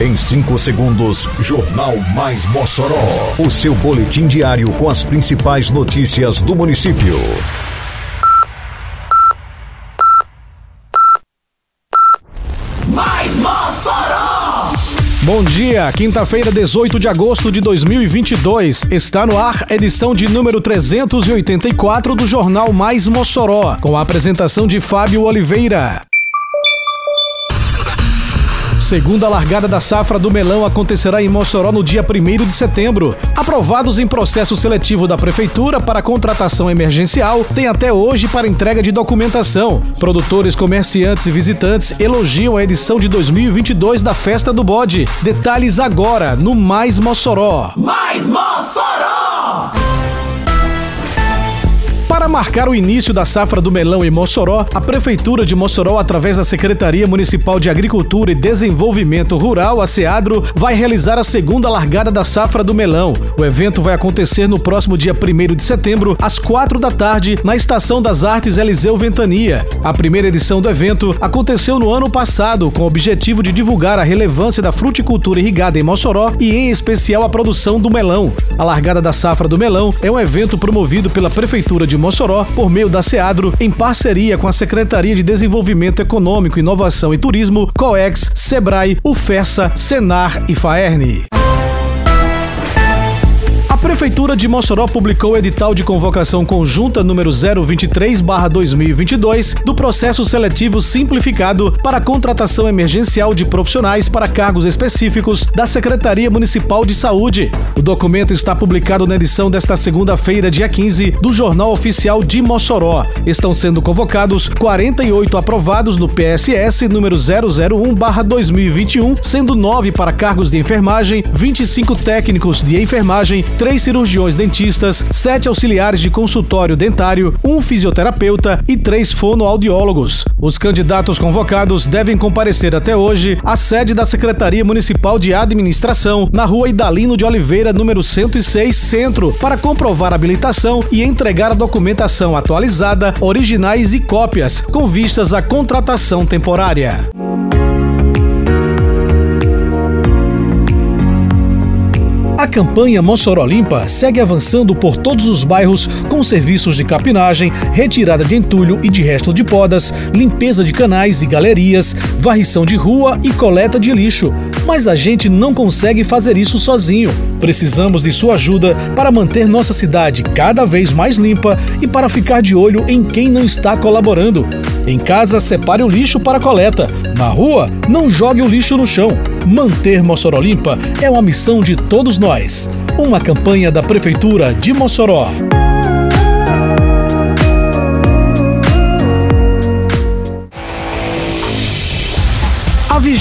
Em 5 segundos, Jornal Mais Mossoró. O seu boletim diário com as principais notícias do município. Mais Mossoró! Bom dia, quinta-feira, 18 de agosto de 2022. Está no ar edição de número 384 do Jornal Mais Mossoró, com a apresentação de Fábio Oliveira. Segunda largada da safra do melão acontecerá em Mossoró no dia 1 de setembro. Aprovados em processo seletivo da Prefeitura para contratação emergencial, tem até hoje para entrega de documentação. Produtores, comerciantes e visitantes elogiam a edição de 2022 da Festa do Bode. Detalhes agora no Mais Mossoró. Mais Mossoró! Para marcar o início da safra do melão em Mossoró, a Prefeitura de Mossoró, através da Secretaria Municipal de Agricultura e Desenvolvimento Rural, a SEADRO, vai realizar a segunda largada da safra do melão. O evento vai acontecer no próximo dia 1 de setembro, às 4 da tarde, na Estação das Artes Eliseu Ventania. A primeira edição do evento aconteceu no ano passado, com o objetivo de divulgar a relevância da fruticultura irrigada em Mossoró e, em especial, a produção do melão. A largada da safra do melão é um evento promovido pela Prefeitura de Mossoró por meio da SEADRO, em parceria com a Secretaria de Desenvolvimento Econômico, Inovação e Turismo, COEX, SEBRAE, UFESA, SENAR e FAERN. A Prefeitura de Mossoró publicou o edital de convocação conjunta número 023-2022 do processo seletivo simplificado para contratação emergencial de profissionais para cargos específicos da Secretaria Municipal de Saúde. O documento está publicado na edição desta segunda-feira, dia 15, do Jornal Oficial de Mossoró. Estão sendo convocados 48 aprovados no PSS número 001-2021, sendo 9 para cargos de enfermagem, 25 técnicos de enfermagem, três cirurgiões dentistas, sete auxiliares de consultório dentário, um fisioterapeuta e três fonoaudiólogos. Os candidatos convocados devem comparecer até hoje à sede da Secretaria Municipal de Administração, na rua Idalino de Oliveira, número 106, Centro, para comprovar a habilitação e entregar a documentação atualizada, originais e cópias, com vistas à contratação temporária. Campanha Mossoró Limpa segue avançando por todos os bairros com serviços de capinagem, retirada de entulho e de resto de podas, limpeza de canais e galerias, varrição de rua e coleta de lixo. Mas a gente não consegue fazer isso sozinho. Precisamos de sua ajuda para manter nossa cidade cada vez mais limpa e para ficar de olho em quem não está colaborando. Em casa, separe o lixo para coleta. Na rua, não jogue o lixo no chão. Manter Mossoró limpa é uma missão de todos nós. Uma campanha da Prefeitura de Mossoró.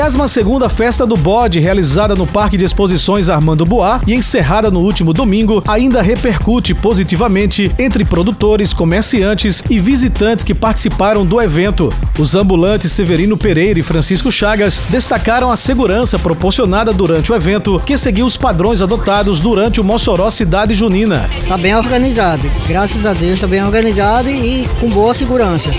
22ª Festa do Bode, realizada no Parque de Exposições Armando Boá e encerrada no último domingo, ainda repercute positivamente entre produtores, comerciantes e visitantes que participaram do evento. Os ambulantes Severino Pereira e Francisco Chagas destacaram a segurança proporcionada durante o evento, que seguiu os padrões adotados durante o Mossoró Cidade Junina. Está bem organizado, graças a Deus está bem organizado e com boa segurança.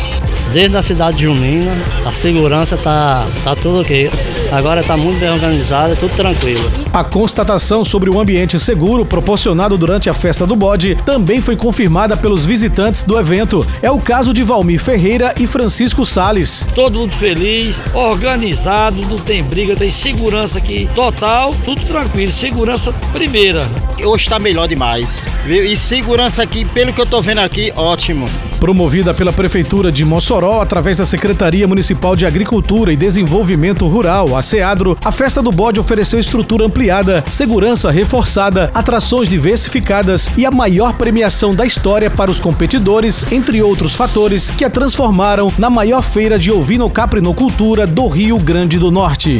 Desde a cidade junina, a segurança tá, tá tudo ok. Agora está muito bem organizado, tudo tranquilo. A constatação sobre o ambiente seguro proporcionado durante a festa do bode também foi confirmada pelos visitantes do evento. É o caso de Valmir Ferreira e Francisco Sales. Todo mundo feliz, organizado, não tem briga, tem segurança aqui total, tudo tranquilo. Segurança primeira. Hoje está melhor demais. Viu? E segurança aqui, pelo que eu tô vendo aqui, ótimo. Promovida pela Prefeitura de Mossoró através da Secretaria Municipal de Agricultura e Desenvolvimento Rural, a SEADRO, a Festa do Bode ofereceu estrutura ampliada, segurança reforçada, atrações diversificadas e a maior premiação da história para os competidores, entre outros fatores que a transformaram na maior feira de ovino-caprinocultura do Rio Grande do Norte.